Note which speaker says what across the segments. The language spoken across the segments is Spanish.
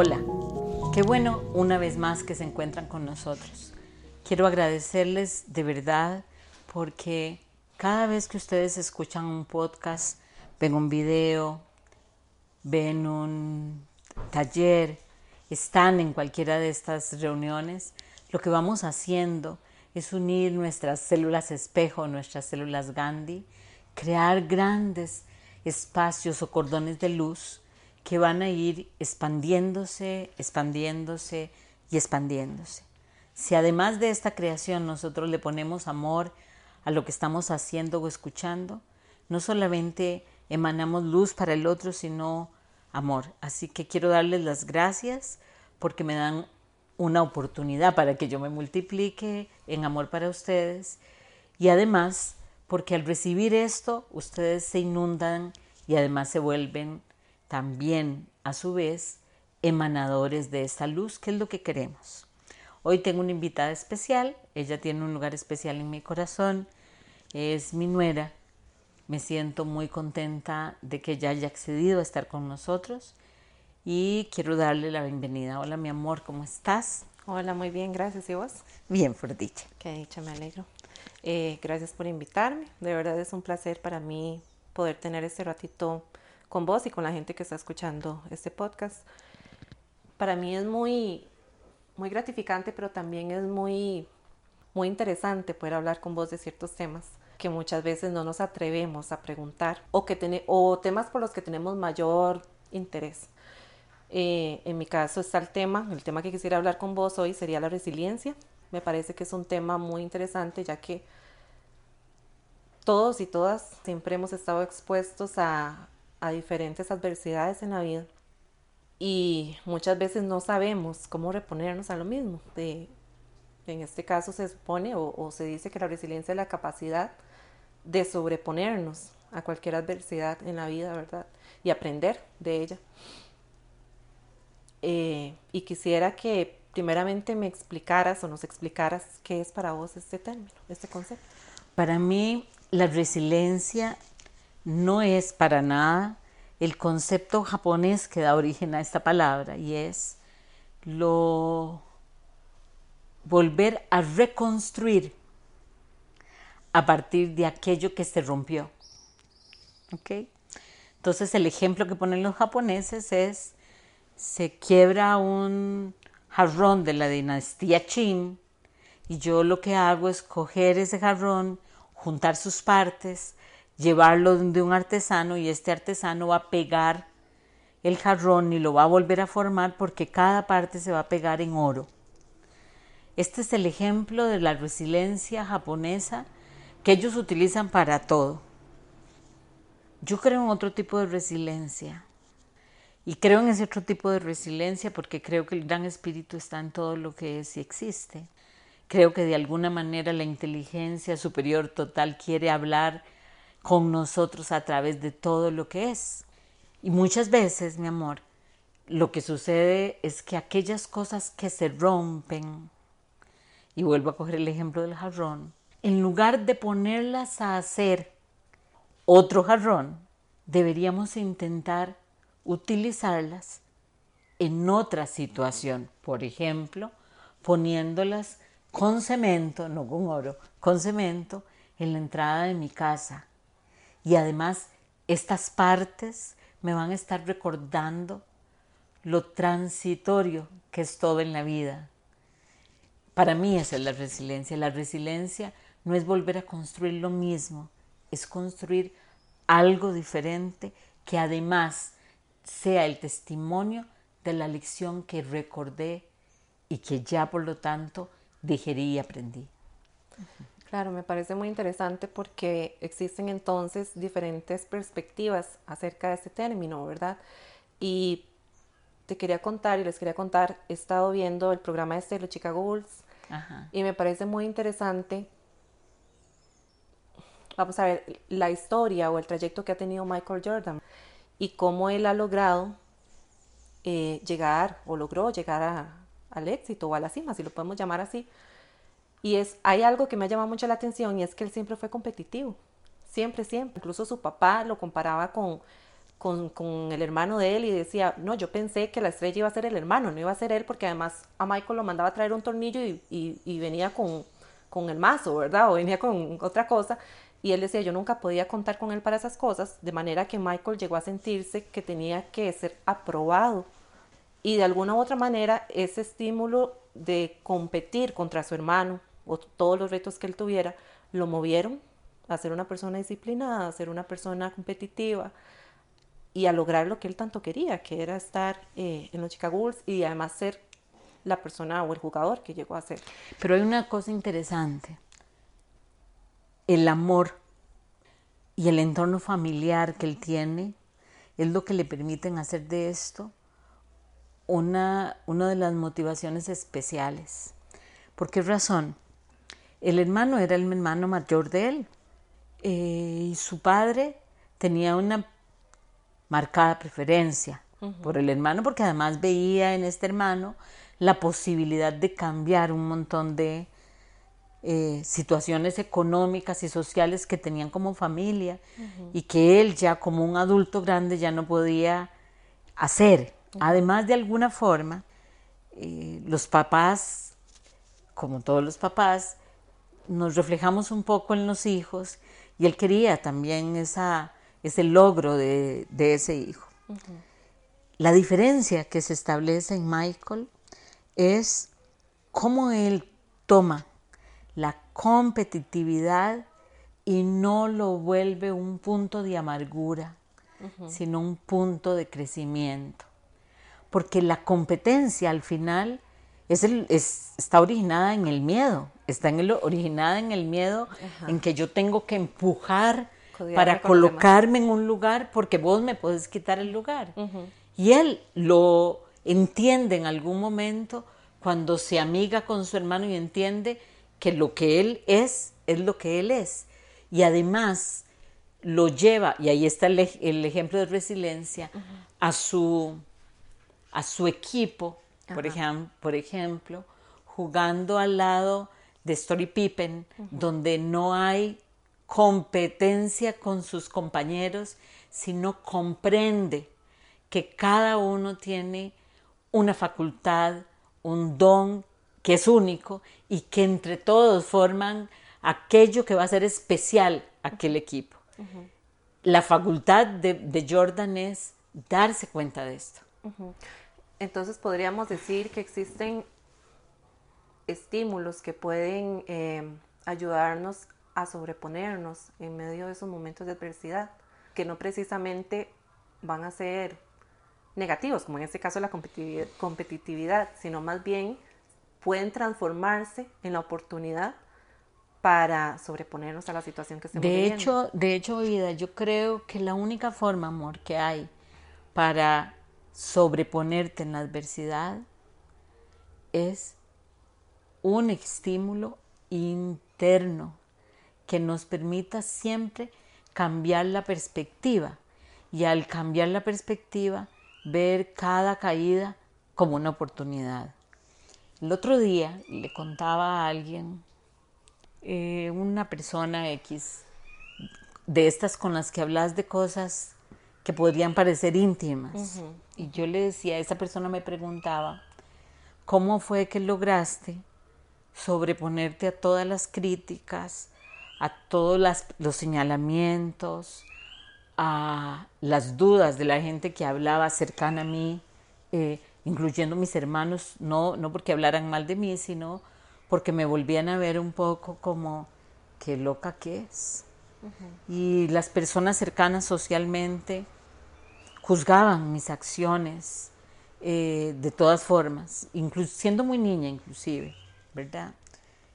Speaker 1: Hola, qué bueno una vez más que se encuentran con nosotros. Quiero agradecerles de verdad porque cada vez que ustedes escuchan un podcast, ven un video, ven un taller, están en cualquiera de estas reuniones, lo que vamos haciendo es unir nuestras células espejo, nuestras células Gandhi, crear grandes espacios o cordones de luz que van a ir expandiéndose, expandiéndose y expandiéndose. Si además de esta creación nosotros le ponemos amor a lo que estamos haciendo o escuchando, no solamente emanamos luz para el otro, sino amor. Así que quiero darles las gracias porque me dan una oportunidad para que yo me multiplique en amor para ustedes y además porque al recibir esto ustedes se inundan y además se vuelven también a su vez emanadores de esta luz, que es lo que queremos. Hoy tengo una invitada especial, ella tiene un lugar especial en mi corazón, es mi nuera. Me siento muy contenta de que ella haya accedido a estar con nosotros y quiero darle la bienvenida. Hola, mi amor, ¿cómo estás?
Speaker 2: Hola, muy bien, gracias. ¿Y vos?
Speaker 1: Bien, por dicha.
Speaker 2: Qué dicha, me alegro. Eh, gracias por invitarme. De verdad es un placer para mí poder tener este ratito con vos y con la gente que está escuchando este podcast. Para mí es muy, muy gratificante, pero también es muy, muy interesante poder hablar con vos de ciertos temas que muchas veces no nos atrevemos a preguntar o, que o temas por los que tenemos mayor interés. Eh, en mi caso está el tema, el tema que quisiera hablar con vos hoy sería la resiliencia. Me parece que es un tema muy interesante ya que todos y todas siempre hemos estado expuestos a, a diferentes adversidades en la vida y muchas veces no sabemos cómo reponernos a lo mismo. De, en este caso se supone o, o, se dice que la resiliencia es la capacidad de sobreponernos a cualquier adversidad en la vida, ¿verdad? Y aprender de ella. Eh, y quisiera que primeramente me explicaras o nos explicaras qué es para vos este término, este concepto.
Speaker 1: Para mí, la resiliencia no es para nada el concepto japonés que da origen a esta palabra y es lo volver a reconstruir a partir de aquello que se rompió. Entonces el ejemplo que ponen los japoneses es se quiebra un jarrón de la dinastía Qin y yo lo que hago es coger ese jarrón, juntar sus partes, llevarlo de un artesano y este artesano va a pegar el jarrón y lo va a volver a formar porque cada parte se va a pegar en oro. Este es el ejemplo de la resiliencia japonesa que ellos utilizan para todo. Yo creo en otro tipo de resiliencia y creo en ese otro tipo de resiliencia porque creo que el gran espíritu está en todo lo que es y existe. Creo que de alguna manera la inteligencia superior total quiere hablar con nosotros a través de todo lo que es. Y muchas veces, mi amor, lo que sucede es que aquellas cosas que se rompen, y vuelvo a coger el ejemplo del jarrón, en lugar de ponerlas a hacer otro jarrón, deberíamos intentar utilizarlas en otra situación, por ejemplo, poniéndolas con cemento, no con oro, con cemento en la entrada de mi casa. Y además, estas partes me van a estar recordando lo transitorio que es todo en la vida. Para mí esa es la resiliencia. La resiliencia no es volver a construir lo mismo, es construir algo diferente que además sea el testimonio de la lección que recordé y que ya por lo tanto digerí y aprendí.
Speaker 2: Claro, me parece muy interesante porque existen entonces diferentes perspectivas acerca de este término, ¿verdad? Y te quería contar y les quería contar, he estado viendo el programa este de los Chicago Bulls y me parece muy interesante, vamos a ver, la historia o el trayecto que ha tenido Michael Jordan y cómo él ha logrado eh, llegar o logró llegar al éxito o a la cima, si lo podemos llamar así. Y es, hay algo que me ha llamado mucho la atención y es que él siempre fue competitivo, siempre, siempre. Incluso su papá lo comparaba con, con, con, el hermano de él y decía, no, yo pensé que la estrella iba a ser el hermano, no iba a ser él, porque además a Michael lo mandaba a traer un tornillo y, y, y venía con, con el mazo, ¿verdad? O venía con otra cosa. Y él decía, yo nunca podía contar con él para esas cosas, de manera que Michael llegó a sentirse que tenía que ser aprobado. Y de alguna u otra manera, ese estímulo de competir contra su hermano o todos los retos que él tuviera, lo movieron a ser una persona disciplinada, a ser una persona competitiva y a lograr lo que él tanto quería, que era estar eh, en los Chicago Bulls y además ser la persona o el jugador que llegó a ser.
Speaker 1: Pero hay una cosa interesante el amor y el entorno familiar que él tiene es lo que le permiten hacer de esto una, una de las motivaciones especiales. ¿Por qué razón? El hermano era el hermano mayor de él eh, y su padre tenía una marcada preferencia por el hermano porque además veía en este hermano la posibilidad de cambiar un montón de eh, situaciones económicas y sociales que tenían como familia y que él ya como un adulto grande ya no podía hacer. Además, de alguna forma, eh, los papás, como todos los papás, nos reflejamos un poco en los hijos y él quería también esa, ese logro de, de ese hijo. La diferencia que se establece en Michael es cómo él toma la competitividad y no lo vuelve un punto de amargura, sino un punto de crecimiento. Porque la competencia al final es está originada en el miedo, está en el, originada en el miedo en que yo tengo que empujar para colocarme en un lugar porque vos me puedes quitar el lugar. Y él lo entiende en algún momento cuando se amiga con su hermano y entiende que lo que él es es lo que él es. Y además lo lleva, y ahí está el, ejemplo de resiliencia, a, su, a su equipo, por, por ejemplo, jugando al lado de Story Pippen, donde no hay competencia con sus compañeros, sino comprende que cada uno tiene una facultad, un don que es único y que entre todos forman aquello que va a ser especial aquel equipo. La facultad de, Jordan es darse cuenta de esto.
Speaker 2: Entonces podríamos decir que existen estímulos que pueden eh, ayudarnos a sobreponernos en medio de esos momentos de adversidad, que no precisamente van a ser negativos, como en este caso la competitividad, sino más bien pueden transformarse en la oportunidad para sobreponernos a la situación que estamos
Speaker 1: de
Speaker 2: viviendo.
Speaker 1: Hecho, de hecho, vida, yo creo que la única forma, amor, que hay para sobreponerte en la adversidad es un estímulo interno que nos permita siempre cambiar la perspectiva y al cambiar la perspectiva ver cada caída como una oportunidad. El otro día le contaba a alguien, eh, una persona X, de estas con las que hablas de cosas que podrían parecer íntimas. Y yo le decía, esa persona me preguntaba, ¿cómo fue que lograste sobreponerte a todas las críticas, a todos los señalamientos, a las dudas de la gente que hablaba cercana a mí? Eh, incluyendo mis hermanos, no, no porque hablaran mal de mí, sino porque me volvían a ver un poco como, qué loca que es. Y las personas cercanas socialmente juzgaban mis acciones eh, de todas formas, siendo muy niña inclusive, ¿verdad?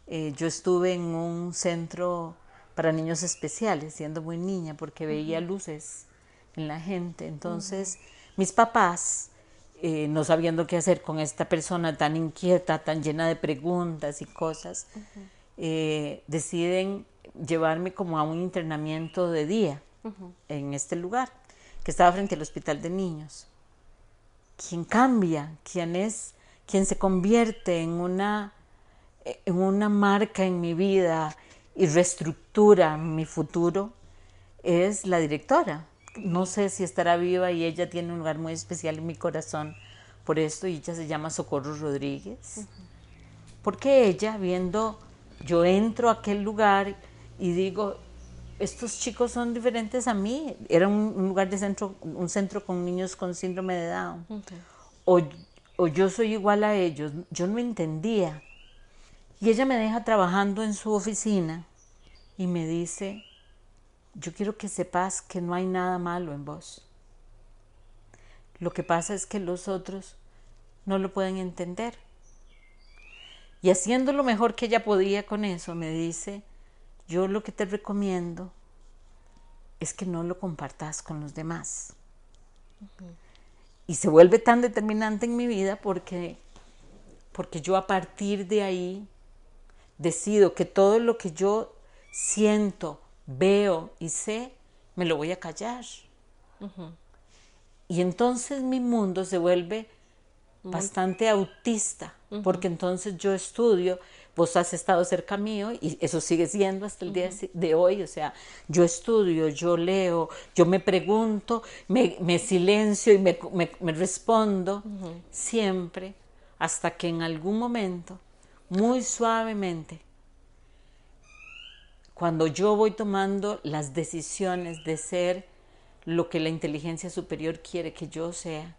Speaker 1: Eh, yo estuve en un centro para niños especiales, siendo muy niña, porque veía luces en la gente. Entonces, mis papás eh, no sabiendo qué hacer con esta persona tan inquieta, tan llena de preguntas y cosas, deciden llevarme como a un internamiento de día en este lugar, que estaba frente al hospital de niños. Quien cambia, quien es, quien se convierte en una, en una marca en mi vida y reestructura mi futuro, es la directora, no sé si estará viva y ella tiene un lugar muy especial en mi corazón por esto y ella se llama Socorro Rodríguez. Porque ella, viendo, yo entro a aquel lugar y digo, estos chicos son diferentes a mí. Era un, lugar de centro, un centro con niños con síndrome de Down. o, o yo soy igual a ellos. Yo no entendía. Y ella me deja trabajando en su oficina y me dice, yo quiero que sepas que no hay nada malo en vos. Lo que pasa es que los otros no lo pueden entender. Y haciendo lo mejor que ella podía con eso, me dice, yo lo que te recomiendo es que no lo compartas con los demás. Y se vuelve tan determinante en mi vida porque, porque yo a partir de ahí decido que todo lo que yo siento, veo y sé, me lo voy a callar. Y entonces mi mundo se vuelve bastante autista, porque entonces yo estudio, vos has estado cerca mío y eso sigue siendo hasta el día de hoy, o sea, yo estudio, yo leo, yo me pregunto, me, silencio y me, me respondo siempre hasta que en algún momento, muy suavemente, cuando yo voy tomando las decisiones de ser lo que la inteligencia superior quiere que yo sea,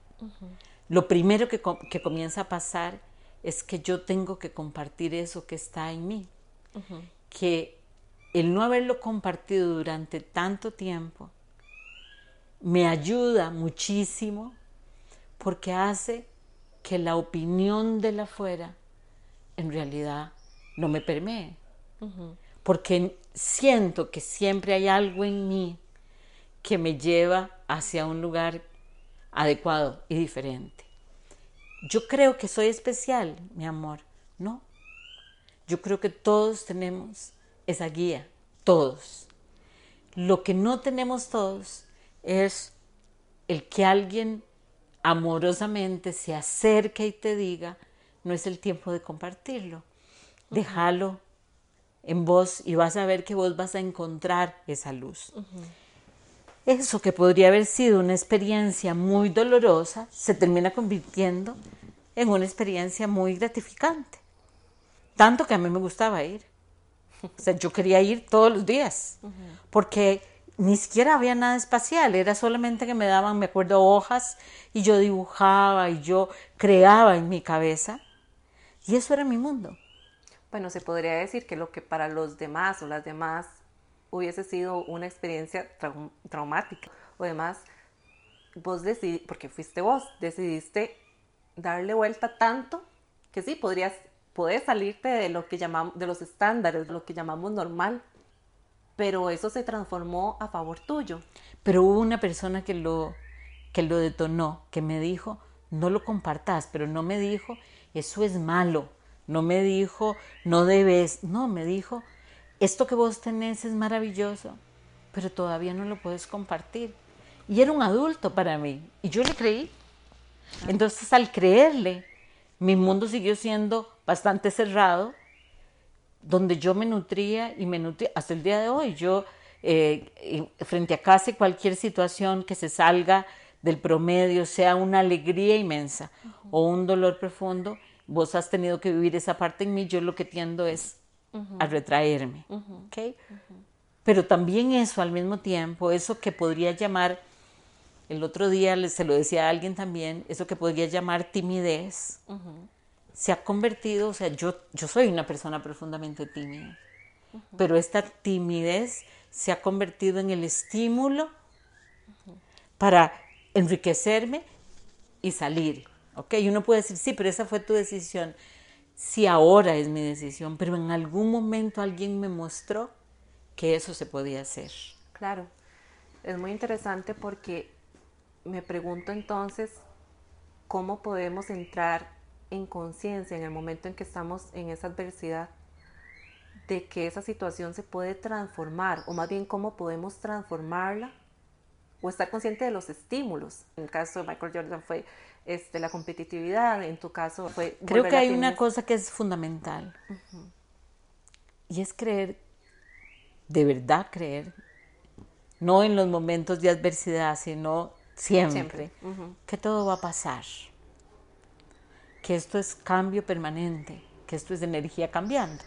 Speaker 1: lo primero que, comienza a pasar es que yo tengo que compartir eso que está en mí. Que el no haberlo compartido durante tanto tiempo me ayuda muchísimo porque hace que la opinión de la afuera en realidad no me permee porque siento que siempre hay algo en mí que me lleva hacia un lugar adecuado y diferente. Yo creo que soy especial, mi amor, ¿no? Yo creo que todos tenemos esa guía, todos. Lo que no tenemos todos es el que alguien amorosamente se acerque y te diga, no es el tiempo de compartirlo. Déjalo en vos y vas a ver que vos vas a encontrar esa luz. Eso que podría haber sido una experiencia muy dolorosa se termina convirtiendo en una experiencia muy gratificante. Tanto que a mí me gustaba ir. O sea, yo quería ir todos los días, porque ni siquiera había nada espacial, era solamente que me daban, me acuerdo, hojas y yo dibujaba y yo creaba en mi cabeza. Y eso era mi mundo
Speaker 2: bueno, se podría decir que lo que para los demás o las demás hubiese sido una experiencia traumática o demás, vos decidiste, porque fuiste vos, decidiste darle vuelta tanto que sí, podrías, poder salirte de lo que llamamos, de los estándares, de lo que llamamos normal, pero eso se transformó a favor tuyo.
Speaker 1: Pero hubo una persona que lo, que lo detonó, que me dijo, no lo compartas, pero no me dijo, eso es malo no me dijo, no debes, no, me dijo, esto que vos tenés es maravilloso, pero todavía no lo puedes compartir. Y era un adulto para mí, y yo le creí. Entonces al creerle, mi mundo siguió siendo bastante cerrado, donde yo me nutría y me nutría hasta el día de hoy. Yo, eh, frente a casi cualquier situación que se salga del promedio, sea una alegría inmensa o un dolor profundo, vos has tenido que vivir esa parte en mí, yo lo que tiendo es a retraerme. Pero también eso al mismo tiempo, eso que podría llamar, el otro día se lo decía a alguien también, eso que podría llamar timidez, se ha convertido, o sea, yo, yo soy una persona profundamente tímida, pero esta timidez se ha convertido en el estímulo para enriquecerme y salir. ¿ok? Y uno puede decir, sí, pero esa fue tu decisión. Sí, ahora es mi decisión, pero en algún momento alguien me mostró que eso se podía hacer.
Speaker 2: Claro, es muy interesante porque me pregunto entonces cómo podemos entrar en conciencia en el momento en que estamos en esa adversidad de que esa situación se puede transformar, o más bien cómo podemos transformarla o estar consciente de los estímulos. En el caso de Michael Jordan fue este, la competitividad, en tu caso fue...
Speaker 1: Creo que hay una cosa que es fundamental. Y es creer, de verdad creer, no en los momentos de adversidad, sino siempre, que todo va a pasar, que esto es cambio permanente, que esto es energía cambiando.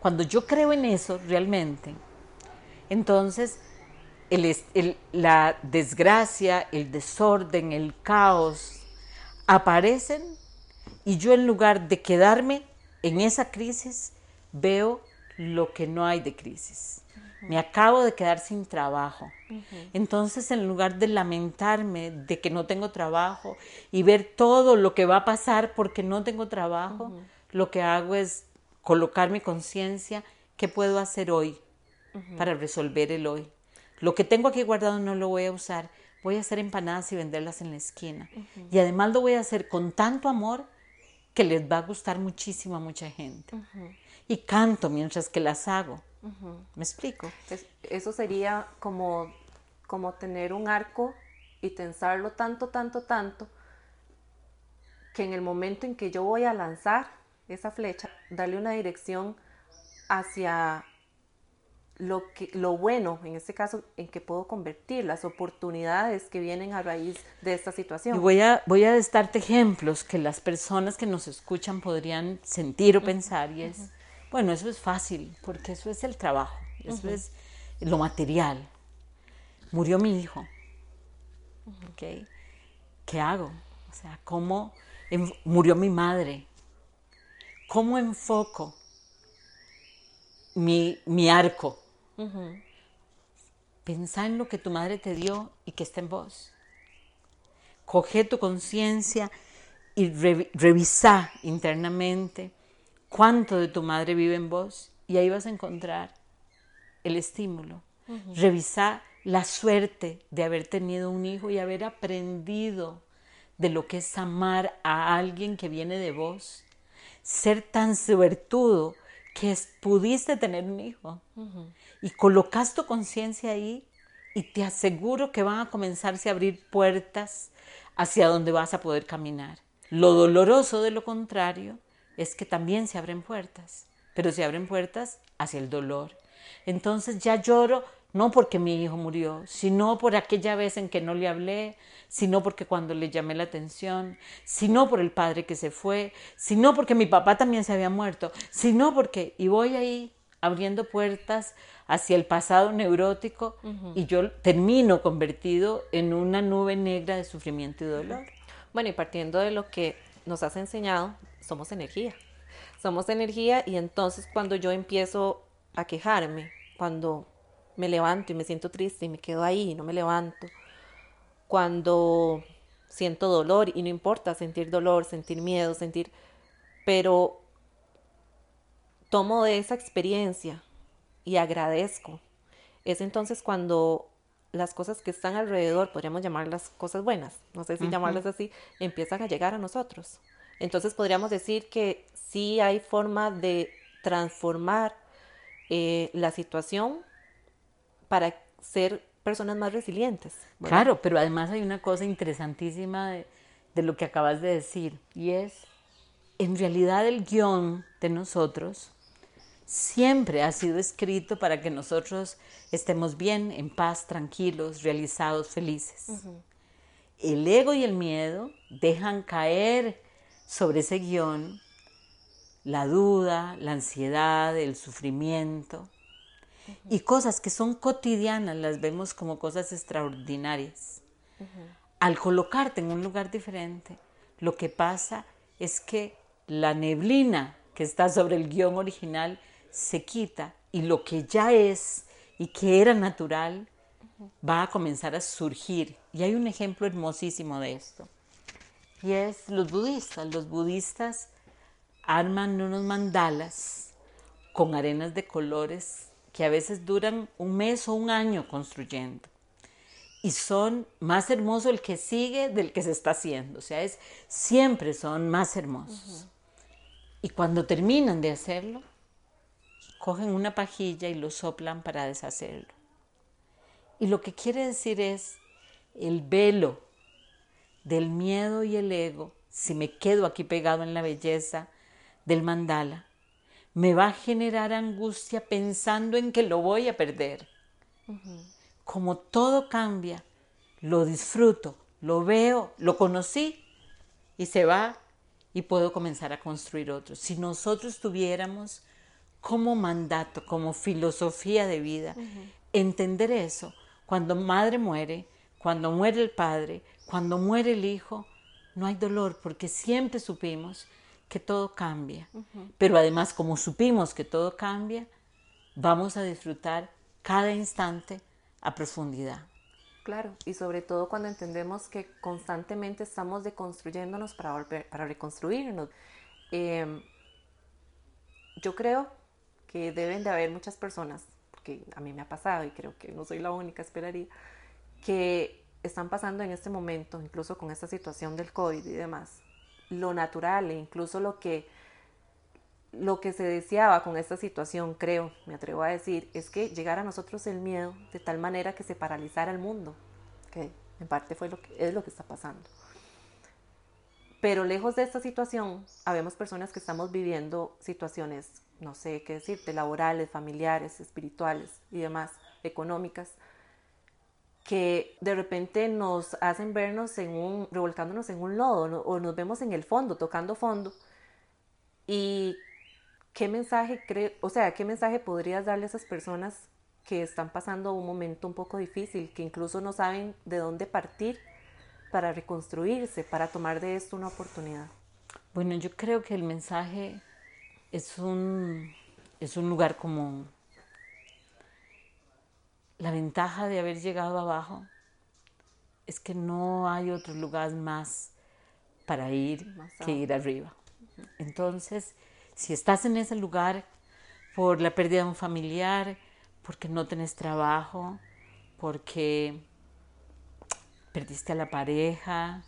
Speaker 1: Cuando yo creo en eso realmente, entonces la desgracia, el desorden, el caos aparecen y yo en lugar de quedarme en esa crisis, veo lo que no hay de crisis. Me acabo de quedar sin trabajo. Entonces, en lugar de lamentarme de que no tengo trabajo y ver todo lo que va a pasar porque no tengo trabajo, lo que hago es colocar mi conciencia, ¿qué puedo hacer hoy para resolver el hoy? Lo que tengo aquí guardado no lo voy a usar. Voy a hacer empanadas y venderlas en la esquina. Y además lo voy a hacer con tanto amor que les va a gustar muchísimo a mucha gente. Y canto mientras que las hago. ¿Me explico?
Speaker 2: eso sería como, como tener un arco y tensarlo tanto, tanto, tanto, que en el momento en que yo voy a lanzar esa flecha, darle una dirección hacia lo, que, lo bueno, en este caso, en que puedo convertir las oportunidades que vienen a raíz de esta situación.
Speaker 1: Y voy a, voy a darte ejemplos que las personas que nos escuchan podrían sentir o pensar y es, bueno, eso es fácil, porque eso es el trabajo, eso es lo material. Murió mi hijo, ¿Qué hago? O sea, ¿cómo murió mi madre? ¿Cómo enfoco mi, mi arco? Pensá en lo que tu madre te dio y que está en vos. Coge tu conciencia y revisa internamente cuánto de tu madre vive en vos y ahí vas a encontrar el estímulo. Revisa la suerte de haber tenido un hijo y haber aprendido de lo que es amar a alguien que viene de vos. Ser tan suertudo que pudiste tener un hijo y colocas tu conciencia ahí y te aseguro que van a comenzarse a abrir puertas hacia donde vas a poder caminar. Lo doloroso de lo contrario es que también se abren puertas, pero se abren puertas hacia el dolor. Entonces ya lloro no porque mi hijo murió, sino por aquella vez en que no le hablé, sino porque cuando le llamé la atención, sino por el padre que se fue, sino porque mi papá también se había muerto, sino porque, y voy ahí abriendo puertas hacia el pasado neurótico y yo termino convertido en una nube negra de sufrimiento y dolor.
Speaker 2: Bueno, y partiendo de lo que nos has enseñado, somos energía. Somos energía y entonces cuando yo empiezo a quejarme, cuando me levanto y me siento triste y me quedo ahí y no me levanto, cuando siento dolor y no importa sentir dolor, sentir miedo, sentir, pero tomo de esa experiencia y agradezco. Es entonces cuando las cosas que están alrededor, podríamos llamarlas cosas buenas, no sé si llamarlas así, empiezan a llegar a nosotros. Entonces podríamos decir que sí hay forma de transformar eh, la situación para ser personas más resilientes.
Speaker 1: Claro, pero además hay una cosa interesantísima de, de lo que acabas de decir y es, en realidad el guion de nosotros siempre ha sido escrito para que nosotros estemos bien, en paz, tranquilos, realizados, felices. El ego y el miedo dejan caer sobre ese guion la duda, la ansiedad, el sufrimiento y cosas que son cotidianas las vemos como cosas extraordinarias. Al colocarte en un lugar diferente, lo que pasa es que la neblina que está sobre el guion original se quita y lo que ya es y que era natural va a comenzar a surgir. Y hay un ejemplo hermosísimo de esto. Y es los budistas. Los budistas arman unos mandalas con arenas de colores que a veces duran un mes o un año construyendo. Y son más hermosos el que sigue del que se está haciendo. O sea, es, siempre son más hermosos. Y cuando terminan de hacerlo, cogen una pajilla y lo soplan para deshacerlo. Y lo que quiere decir es el velo del miedo y el ego, si me quedo aquí pegado en la belleza del mandala, me va a generar angustia pensando en que lo voy a perder. como todo cambia, lo disfruto, lo veo, lo conocí y se va y puedo comenzar a construir otro. Si nosotros tuviéramos como mandato, como filosofía de vida, entender eso, cuando madre muere, cuando muere el padre, cuando muere el hijo, no hay dolor porque siempre supimos que todo cambia. Pero además, como supimos que todo cambia, vamos a disfrutar cada instante a profundidad.
Speaker 2: Claro, y sobre todo cuando entendemos que constantemente estamos deconstruyéndonos para, volver, para reconstruirnos. Em, yo creo que deben de haber muchas personas, porque a mí me ha pasado y creo que no soy la única, esperaría, que están pasando en este momento, incluso con esta situación del COVID y demás, lo natural e incluso lo que lo que se deseaba con esta situación, creo, me atrevo a decir, es que llegara a nosotros el miedo de tal manera que se paralizara el mundo, que en parte fue lo que, es lo que está pasando. Pero lejos de esta situación, habemos personas que estamos viviendo situaciones, no sé qué decirte, laborales, familiares, espirituales y demás, económicas, que de repente nos hacen vernos en un, revolcándonos en un lodo o nos vemos en el fondo, tocando fondo. Y ¿qué mensaje cree, o sea, qué mensaje podrías darle a esas personas que están pasando un momento un poco difícil, que incluso no saben de dónde partir para reconstruirse, para tomar de esto una oportunidad?
Speaker 1: Bueno, yo creo que el mensaje es un, es un lugar común. La ventaja de haber llegado abajo es que no hay otro lugar más para ir que ir arriba. Entonces, si estás en ese lugar por la pérdida de un familiar, porque no tenés trabajo, porque perdiste a la pareja,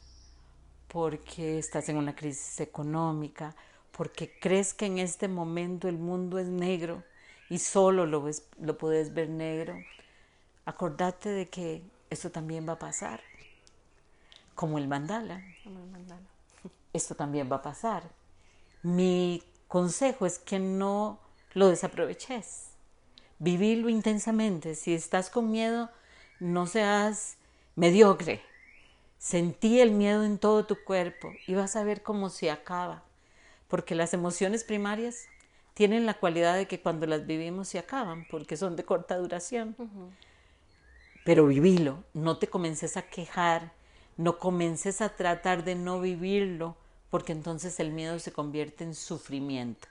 Speaker 1: porque estás en una crisis económica, porque crees que en este momento el mundo es negro y solo lo, ves, lo puedes ver negro, acordate de que eso también va a pasar, como el mandala. Como el mandala. Esto también va a pasar. Mi consejo es que no lo desaproveches. Vivirlo intensamente. Si estás con miedo, no seas mediocre. Sentí el miedo en todo tu cuerpo y vas a ver cómo se acaba. Porque las emociones primarias tienen la cualidad de que cuando las vivimos se acaban, porque son de corta duración. Pero vivilo, no te comences a quejar, no comences a tratar de no vivirlo, porque entonces el miedo se convierte en sufrimiento.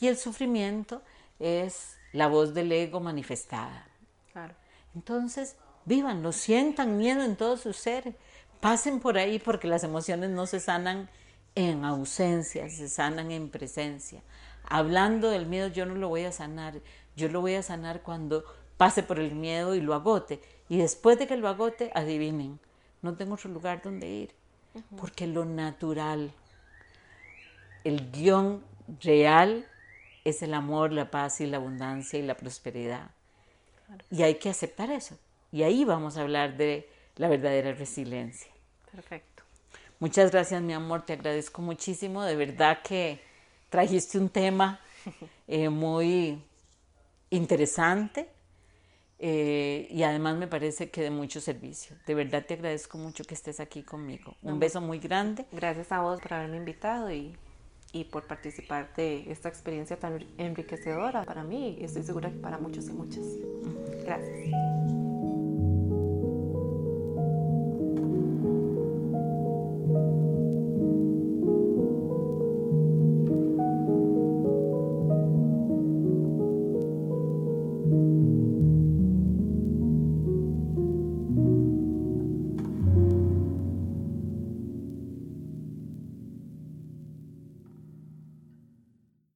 Speaker 1: Y el sufrimiento es la voz del ego manifestada. Claro. Entonces, vivan, lo sientan miedo en todo su ser, pasen por ahí porque las emociones no se sanan en ausencia, se sanan en presencia. Hablando del miedo, yo no lo voy a sanar, yo lo voy a sanar cuando pase por el miedo y lo agote. Y después de que lo agote, adivinen, no tengo otro lugar donde ir porque lo natural, el guion real es el amor, la paz y la abundancia y la prosperidad. Y hay que aceptar eso. Y ahí vamos a hablar de la verdadera resiliencia.
Speaker 2: Perfecto.
Speaker 1: Muchas gracias, mi amor. Te agradezco muchísimo. De verdad que trajiste un tema eh, muy interesante eh, y además me parece que de mucho servicio. De verdad te agradezco mucho que estés aquí conmigo. Un beso muy grande.
Speaker 2: Gracias a vos por haberme invitado y, y por participar de esta experiencia tan enriquecedora para mí y estoy segura que para muchos y muchas. Gracias.